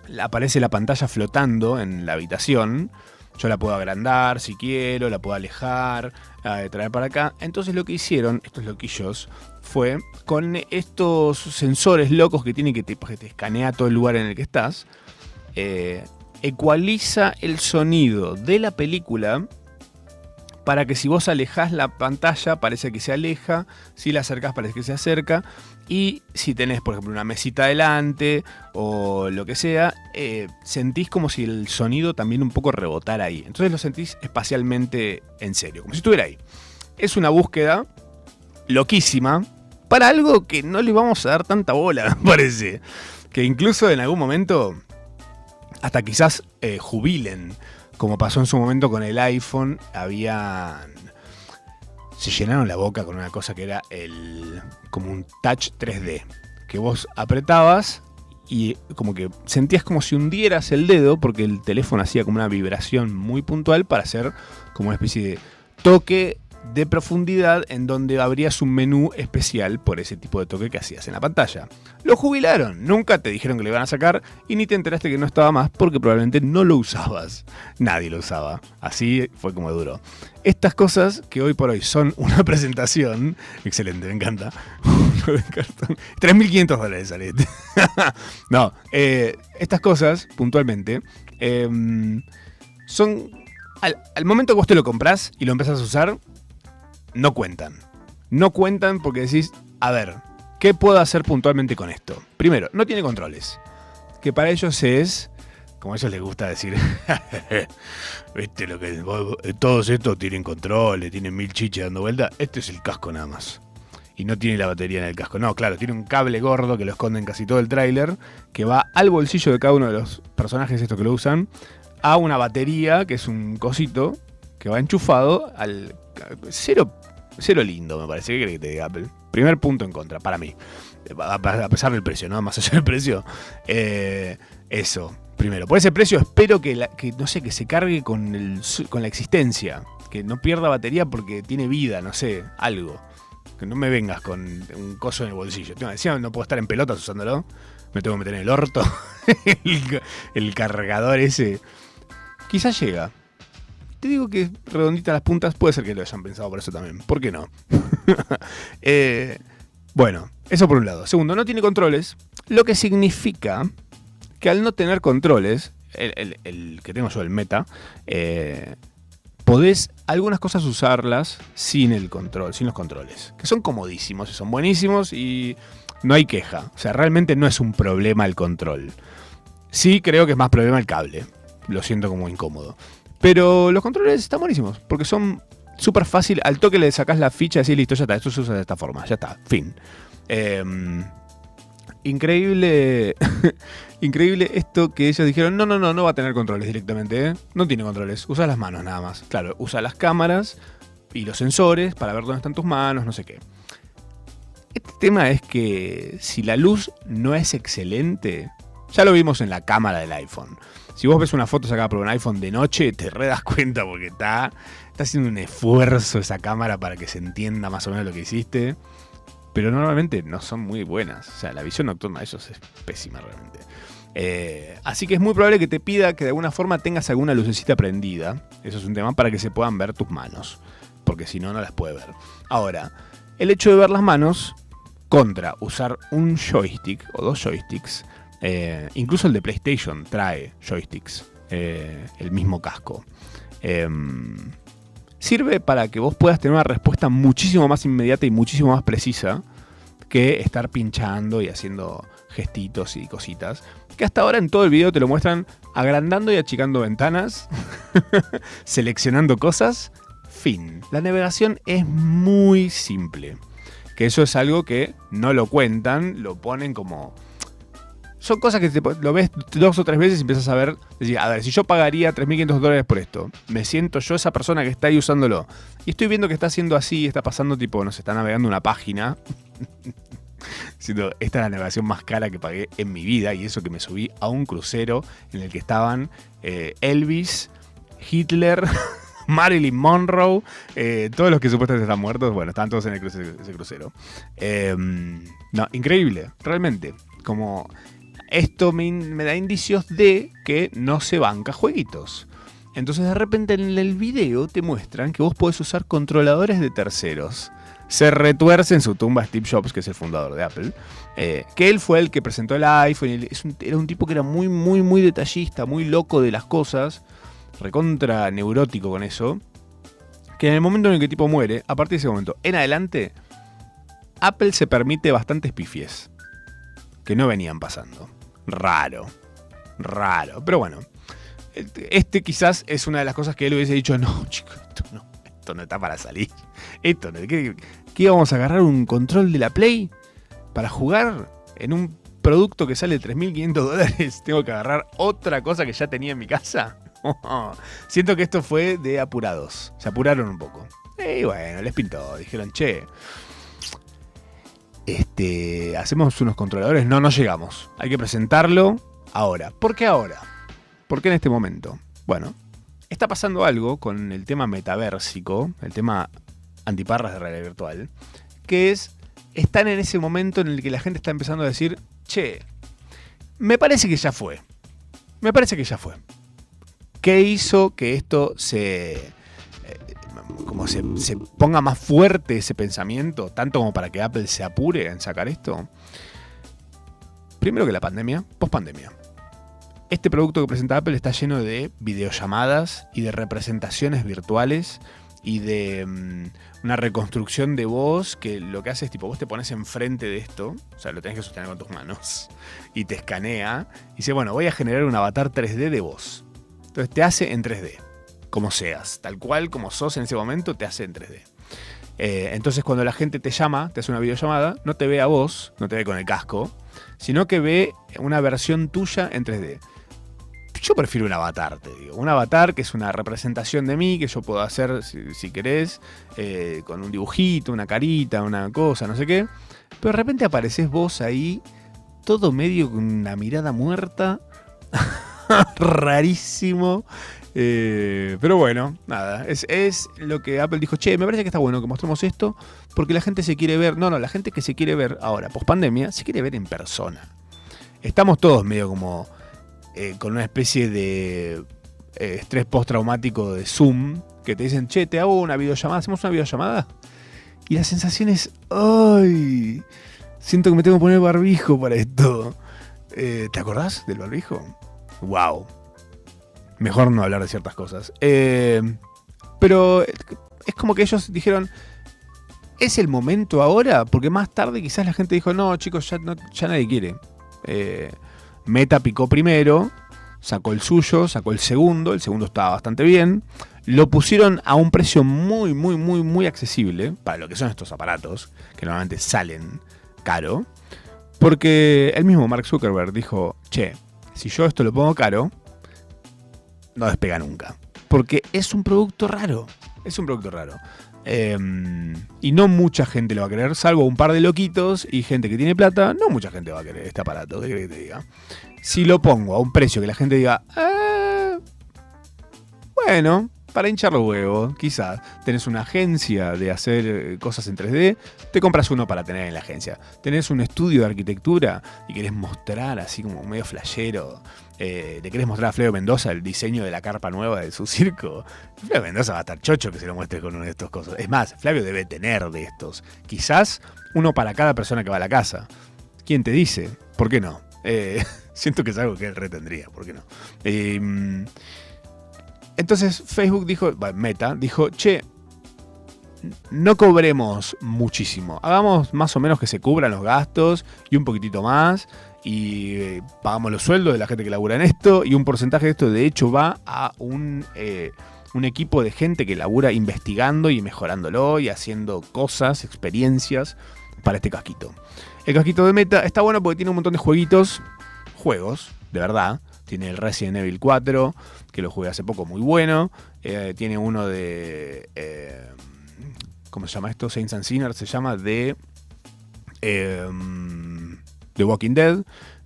la- Aparece la pantalla flotando en la habitación. Yo la puedo agrandar si quiero, la puedo alejar, eh, traer para acá. Entonces lo que hicieron, estos loquillos, fue con estos sensores locos que tienen que te, que todo el lugar en el que estás. eh, ecualiza el sonido de la película para que si vos alejás la pantalla parece que se aleja, si la acercás parece que se acerca, y si tenés, por ejemplo, una mesita adelante o lo que sea, eh, sentís como si el sonido también un poco rebotara ahí. Entonces lo sentís espacialmente en serio, como si estuviera ahí. Es una búsqueda loquísima para algo que no le vamos a dar tanta bola, parece. Que incluso en algún momento hasta quizás eh, jubilen, como pasó en su momento con el iPhone, habían se llenaron la boca con una cosa que era el como un touch 3D, que vos apretabas y como que sentías como si hundieras el dedo porque el teléfono hacía como una vibración muy puntual para hacer como una especie de toque de profundidad en donde abrías un menú especial por ese tipo de toque que hacías en la pantalla. Lo jubilaron, nunca te dijeron que lo iban a sacar y ni te enteraste que no estaba más porque probablemente no lo usabas. Nadie lo usaba. Así fue como duró. Estas cosas que hoy por hoy son una presentación, excelente, me encanta. 3.500 dólares sale. no, eh, estas cosas, puntualmente, em, son al, al, momento que vos te lo compras y lo empezás a usar, no cuentan. No cuentan porque decís, a ver, ¿qué puedo hacer puntualmente con esto? Primero, no tiene controles. Que para ellos es, como a ellos les gusta decir, viste lo que todos estos tienen controles, tienen mil chiches dando vuelta. Este es el casco nada más. Y no tiene la batería en el casco. No, claro, tiene un cable gordo que lo esconde en casi todo el tráiler, que va al bolsillo de cada uno de los personajes estos que lo usan, a una batería, que es un cosito, que va enchufado al cero Cero lindo, me parece. ¿Qué crees que te diga Apple? Primer punto en contra, para mí. A pesar del precio, ¿no? Más allá del precio. Eh, eso, primero. Por ese precio espero que, no sé, que se cargue con, el, con la existencia. Que no pierda batería porque tiene vida, no sé, algo. Que no me vengas con un coso en el bolsillo. Decía, no puedo estar en pelotas usándolo. Me tengo que meter en el orto. el, el cargador ese. Quizás llega te digo que redondita las puntas, puede ser que lo hayan pensado por eso también. ¿Por qué no? Eh, bueno, eso por un lado. Segundo, no tiene controles, lo que significa que al no tener controles, el, que tengo yo, el meta, eh, podés algunas cosas usarlas sin el control, sin los controles, que son comodísimos y son buenísimos y no hay queja. O sea, realmente no es un problema el control. Sí creo que es más problema el cable. Lo siento como incómodo. Pero los controles están buenísimos, porque son súper fácil. Al toque le sacas la ficha y decís, listo, ya está, esto se usa de esta forma, ya está, fin. Em, increíble, increíble esto que ellos dijeron, no, no, no, no va a tener controles directamente, ¿eh? no tiene controles, usa las manos nada más. Claro, usa las cámaras y los sensores para ver dónde están tus manos, no sé qué. Este tema es que si la luz no es excelente, ya lo vimos en la cámara del iPhone. Si vos ves una foto sacada por un iPhone de noche, te re das cuenta porque está, está haciendo un esfuerzo esa cámara para que se entienda más o menos lo que hiciste. Pero normalmente no son muy buenas. O sea, la visión nocturna de ellos es pésima realmente. Eh, así que es muy probable que te pida que de alguna forma tengas alguna lucecita prendida. Eso es un tema para que se puedan ver tus manos. Porque si no, no las puede ver. Ahora, el hecho de ver las manos contra usar un joystick o dos joysticks eh, incluso el de PlayStation trae joysticks, eh, el mismo casco. Em, sirve para que vos puedas tener una respuesta muchísimo más inmediata y muchísimo más precisa que estar pinchando y haciendo gestitos y cositas. Que hasta ahora en todo el video te lo muestran agrandando y achicando ventanas, seleccionando cosas. Fin. La navegación es muy simple. Que eso es algo que no lo cuentan, lo ponen como son cosas que lo ves dos o tres veces y empiezas a ver, decir, a ver, si yo pagaría 3.500 dólares por esto, me siento yo esa persona que está ahí usándolo, y estoy viendo que está haciendo así, está pasando tipo, no sé, está navegando una página, siendo esta es la navegación más cara que pagué en mi vida, y eso que me subí a un crucero en el que estaban eh, Elvis, Hitler... Marilyn Monroe, eh, todos los que supuestamente están muertos, bueno, estaban todos en el crucero, ese crucero. Em, no, increíble, realmente. Como esto me, da indicios de que no se banca jueguitos. Entonces de repente en el video te muestran que vos podés usar controladores de terceros. Se retuerce en su tumba Steve Jobs, que es el fundador de Apple, eh, que él fue el que presentó el iPhone. era un tipo que era muy, muy, muy detallista, muy loco de las cosas, recontra neurótico con eso, que en el momento en el que el tipo muere, a partir de ese momento en adelante, Apple se permite bastantes pifies que no venían pasando. Raro, raro. Pero bueno, este quizás es una de las cosas que él hubiese dicho, no, chicos, esto no, esto no está para salir. Esto no, ¿qué, qué íbamos a agarrar un control de la Play para jugar en un producto que sale 3.500 dólares? ¿Tengo que agarrar otra cosa que ya tenía en mi casa? Siento que esto fue de apurados. Se apuraron un poco. Y bueno, les pintó. Dijeron, che, este, hacemos unos controladores. No, no llegamos. Hay que presentarlo ahora. ¿Por qué ahora? ¿Por qué en este momento? Bueno, está pasando algo con el tema metaversico, el tema antiparras de realidad virtual, que es, están en ese momento en el que la gente está empezando a decir, che, me parece que ya fue. Me parece que ya fue. ¿Qué hizo que esto se, como se, ponga más fuerte ese pensamiento, tanto como para que Apple se apure en sacar esto? Primero que la pandemia, post pandemia. Este producto que presenta Apple está lleno de videollamadas y de representaciones virtuales y de um, una reconstrucción de voz que lo que hace es tipo, vos te pones enfrente de esto, o sea, lo tenés que sostener con tus manos, y te escanea, y dice, bueno, voy a generar un avatar 3D de voz. Entonces te hace en 3D, como seas, tal cual como sos en ese momento, te hace en 3D. Eh, entonces cuando la gente te llama, te hace una videollamada, no te ve a vos, no te ve con el casco, sino que ve una versión tuya en 3D. Yo prefiero un avatar, te digo. Un avatar que es una representación de mí, que yo puedo hacer, si, si querés, eh, con un dibujito, una carita, una cosa, no sé qué. Pero de repente apareces vos ahí, todo medio con una mirada muerta. rarísimo. Eh, pero bueno, nada, es, lo que Apple dijo, che, me parece que está bueno que mostremos esto, porque la gente se quiere ver, no, no, la gente que se quiere ver ahora, post pandemia, se quiere ver en persona. Estamos todos medio como eh, con una especie de eh, estrés postraumático de Zoom, que te dicen, che, te hago una videollamada, hacemos una videollamada. Y la sensación es, ay, siento que me tengo que poner barbijo para esto. Eh, ¿Te acordás del barbijo? wow. Mejor no hablar de ciertas cosas. Eh, pero es como que ellos dijeron, ¿es el momento ahora? Porque más tarde quizás la gente dijo, no, chicos, ya, no, nadie quiere. Eh, Meta picó primero, sacó el suyo, sacó el segundo, el segundo estaba bastante bien. Lo pusieron a un precio muy, muy, muy, muy accesible para lo que son estos aparatos, que normalmente salen caro. Porque el mismo Mark Zuckerberg dijo, che, si yo esto lo pongo caro, no despega nunca. Porque es un producto raro. Es un producto raro. Eh, y no mucha gente lo va a querer, salvo un par de loquitos y gente que tiene plata. No mucha gente va a querer este aparato, ¿qué crees que te diga? Si lo pongo a un precio que la gente diga, eh, bueno, para hinchar los huevos, quizás tenés una agencia de hacer eh, cosas en 3D, te compras uno para tener en la agencia. Tenés un estudio de arquitectura y querés mostrar así como medio flashero. Eh, le querés mostrar a Fleo Mendoza el diseño de la carpa nueva de su circo. Flavio Mendoza va a estar chocho que se lo muestre con uno de estos cosas. Es más, Flavio debe tener de estos. Quizás uno para cada persona que va a la casa. ¿Quién te dice? ¿Por qué no? Eh, siento que es algo que él retendría, ¿por qué no? Eh, entonces Facebook dijo, Meta, dijo, che, no cobremos muchísimo, hagamos más o menos que se cubran los gastos y un poquitito más y eh, pagamos los sueldos de la gente que labura en esto y un porcentaje de esto de hecho va a un, eh, un equipo de gente que labura investigando y mejorándolo y haciendo cosas, experiencias para este casquito. El casquito de Meta está bueno porque tiene un montón de jueguitos, juegos, de verdad. Tiene el Resident Evil 4, que lo jugué hace poco, muy bueno. Eh, tiene uno de... Eh, ¿Cómo se llama esto? Saints and Sinners se llama de... Eh, The Walking Dead,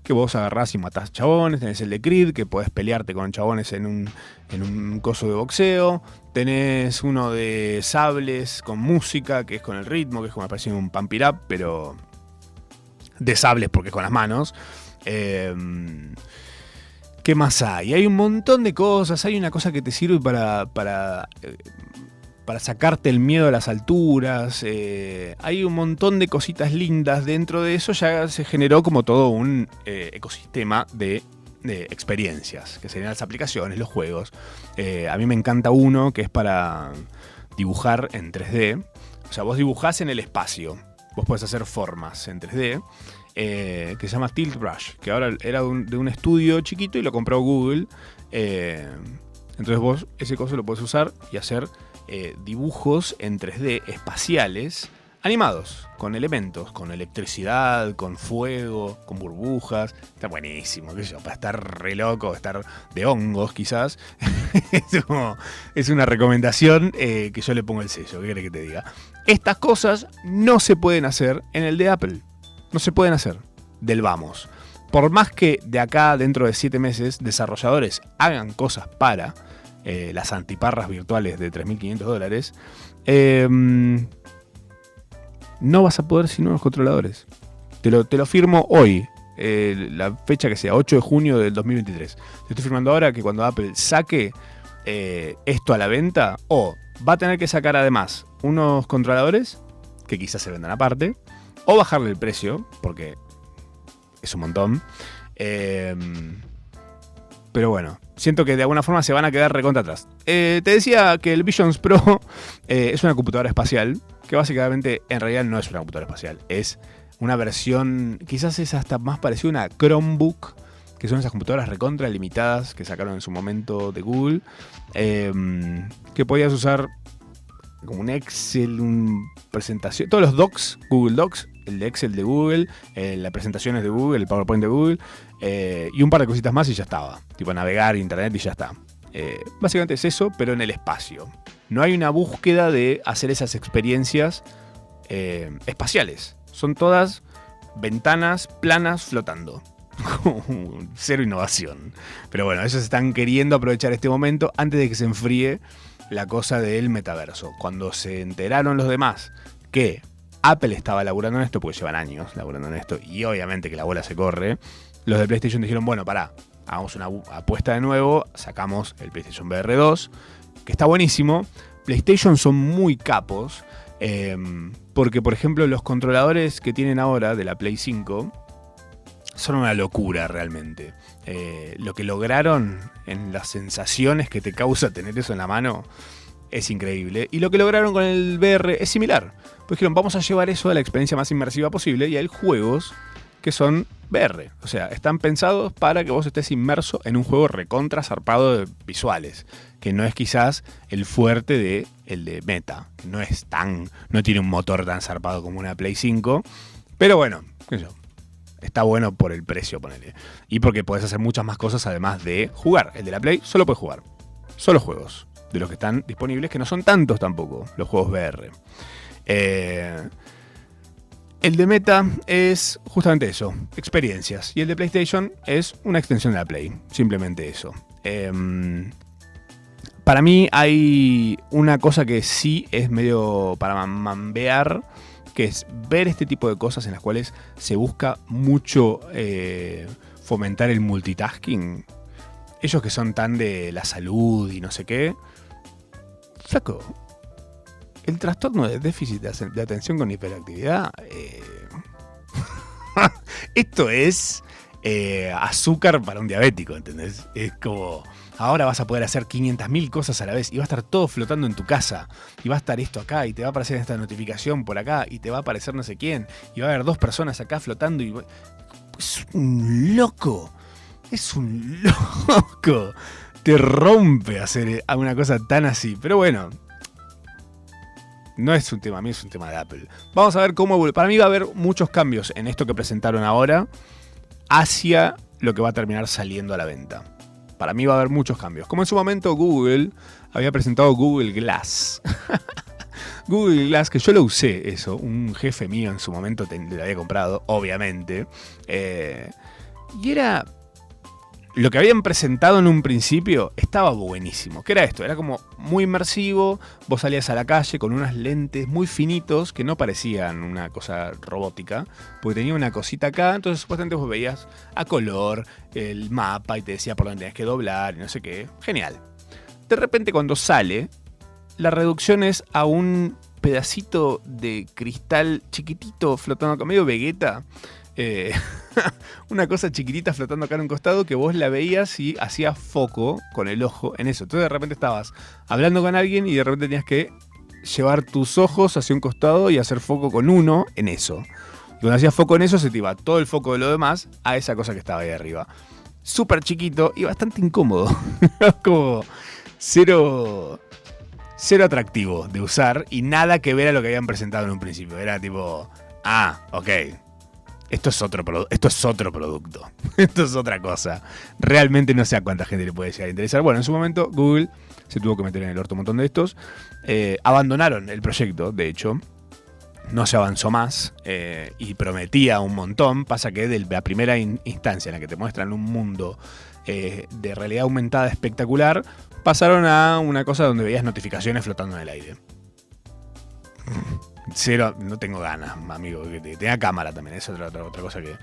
que vos agarrás y matás chabones. Tenés el de Creed, que podés pelearte con chabones en un, en un coso de boxeo. Tenés uno de sables con música, que es con el ritmo, que es como parece un pump it up, pero de sables porque es con las manos. Eh, ¿Qué más hay? Hay un montón de cosas. Hay una cosa que te sirve para, para, eh, para sacarte el miedo a las alturas. Eh, hay un montón de cositas lindas dentro de eso. Ya se generó como todo un eh, ecosistema de, de, experiencias, que serían las aplicaciones, los juegos. A mí me encanta uno que es para dibujar en 3D. O sea, vos dibujás en el espacio. Vos podés hacer formas en 3D. Eh, que se llama Tilt Brush, que ahora era de un, estudio chiquito y lo compró Google. eh, entonces vos ese coso lo podés usar y hacer eh, dibujos en 3D espaciales animados, con elementos, con electricidad, con fuego, con burbujas. Está buenísimo, qué sé yo, para estar re loco, estar de hongos quizás. es, una recomendación que yo le pongo el sello, ¿qué querés que te diga? Estas cosas no se pueden hacer en el de Apple. No se pueden hacer del vamos. Por más que de acá, dentro de 7 meses, desarrolladores hagan cosas para eh, las antiparras virtuales de 3.500 dólares, eh, no vas a poder sin unos controladores. Te lo, te lo firmo hoy, eh, la fecha que sea, 8 de junio del 2023. Te estoy firmando ahora que cuando Apple saque eh, esto a la venta, o va a tener que sacar además unos controladores, que quizás se vendan aparte, o bajarle el precio, porque es un montón. Eh, pero bueno, siento que de alguna forma se van a quedar recontra atrás. Eh, te decía que el Visions Pro eh, es una computadora espacial, que básicamente en realidad no es una computadora espacial, es una versión, quizás es hasta más parecida a una Chromebook, que son esas computadoras recontra limitadas que sacaron en su momento de Google, eh, que podías usar como un Excel, un presentación, todos los docs, Google Docs, el de Excel de Google, eh, las presentaciones de Google, el PowerPoint de Google, eh, y un par de cositas más y ya estaba. Tipo navegar, internet y ya está. Eh, básicamente es eso, pero en el espacio. No hay una búsqueda de hacer esas experiencias espaciales. Son todas ventanas planas flotando. Cero innovación. Pero bueno, ellos están queriendo aprovechar este momento antes de que se enfríe la cosa del metaverso. Cuando se enteraron los demás que Apple estaba laburando en esto, porque llevan años laburando en esto, y obviamente que la bola se corre, los de PlayStation dijeron, bueno, pará, hagamos una apuesta de nuevo, sacamos el PlayStation VR 2, que está buenísimo. PlayStation son muy capos, eh, porque por ejemplo los controladores que tienen ahora de la Play 5 son una locura realmente. Eh, lo que lograron en las sensaciones que te causa tener eso en la mano es increíble. Y lo que lograron con el VR es similar. Pues dijeron, vamos a llevar eso a la experiencia más inmersiva posible y hay juegos que son VR. O sea, están pensados para que vos estés inmerso en un juego recontra zarpado de visuales. Que no es quizás el fuerte de el de Meta. No es tan. no tiene un motor tan zarpado como una Play 5. Pero bueno, qué sé yo. Está bueno por el precio, ponele. Y porque podés hacer muchas más cosas además de jugar. El de la Play solo puedes jugar. Solo juegos. De los que están disponibles, que no son tantos tampoco, los juegos VR. Eh, el de Meta es justamente eso, experiencias. Y el de PlayStation es una extensión de la Play, simplemente eso. Em, para mí hay una cosa que sí es medio para mam- mambear, que es ver este tipo de cosas en las cuales se busca mucho eh, fomentar el multitasking. Ellos que son tan de la salud y no sé qué. Flaco, el trastorno de déficit de, atención con hiperactividad. eh, esto es eh, azúcar para un diabético, ¿entendés? Es como. Ahora vas a poder hacer 500.000 cosas a la vez y va a estar todo flotando en tu casa. Y va a estar esto acá y te va a aparecer esta notificación por acá y te va a aparecer no sé quién. Y va a haber dos personas acá flotando y. Es un loco. Es un loco. Te rompe hacer una cosa tan así. Pero bueno, no es un tema mío, es un tema de Apple. Vamos a ver cómo evolu- Para mí va a haber muchos cambios en esto que presentaron ahora hacia lo que va a terminar saliendo a la venta. Para mí va a haber muchos cambios. Como en su momento Google había presentado Google Glass. Google Glass, que yo lo usé eso. Un jefe mío en su momento te- lo había comprado, obviamente. Eh, y era lo que habían presentado en un principio estaba buenísimo. ¿Qué era esto? Era como muy inmersivo. Vos salías a la calle con unas lentes muy finitos que no parecían una cosa robótica, porque tenía una cosita acá. Entonces, supuestamente vos veías a color el mapa y te decía por dónde tenías que doblar y no sé qué. Genial. De repente, cuando sale, la reducción es a un pedacito de cristal chiquitito flotando acá, medio Vegeta. Eh, una cosa chiquitita flotando acá en un costado que vos la veías y hacías foco con el ojo en eso. Entonces de repente estabas hablando con alguien y de repente tenías que llevar tus ojos hacia un costado y hacer foco con uno en eso. Cuando hacías foco en eso, se te iba todo el foco de lo demás a esa cosa que estaba ahí arriba. Súper chiquito y bastante incómodo. Como cero, cero atractivo de usar y nada que ver a lo que habían presentado en un principio. Era tipo, ah, ok. Esto es otro, esto es otro producto. esto es otra cosa. Realmente no sé a cuánta gente le puede llegar a interesar. Bueno, en su momento Google se tuvo que meter en el orto un montón de estos. Eh, abandonaron el proyecto, de hecho. No se avanzó más eh, y prometía un montón. Pasa que de la primera in- instancia en la que te muestran un mundo eh, de realidad aumentada espectacular, pasaron a una cosa donde veías notificaciones flotando en el aire. Cero, no tengo ganas, amigo. Que te- tenga cámara también, es otra, otra, otra cosa que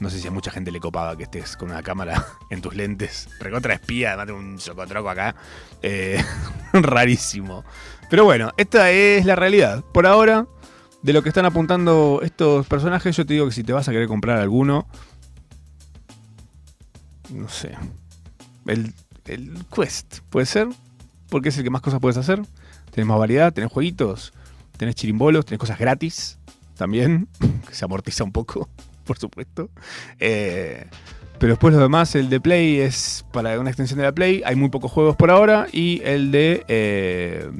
no sé si a mucha gente le copaba que estés con una cámara en tus lentes. Recontra espía, además tengo un socotroco acá. Eh, rarísimo. Pero bueno, esta es la realidad. Por ahora, de lo que están apuntando estos personajes, yo te digo que si te vas a querer comprar alguno, no sé. El, el Quest, ¿puede ser? Porque es el que más cosas puedes hacer. Tenés más variedad, tenés jueguitos, tenés chirimbolos, tenés cosas gratis también, que se amortiza un poco, por supuesto. Eh, pero después lo demás, el de Play es para una extensión de la Play. Hay muy pocos juegos por ahora. Y el de eh,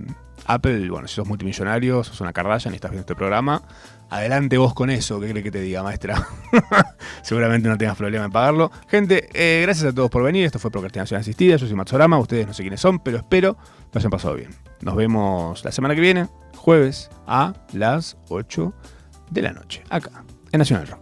Apple, bueno, si sos multimillonario, sos una Kardashian y estás viendo este programa, adelante vos con eso. ¿Qué cree que te diga, maestra? Seguramente no tengas problema en pagarlo. Gente, eh, gracias a todos por venir. Esto fue Procrastinación Asistida. Yo soy Matsorama. Ustedes no sé quiénes son, pero espero lo hayan pasado bien. Nos vemos la semana que viene, jueves, a las 8 de la noche, acá, en Nacional Rock.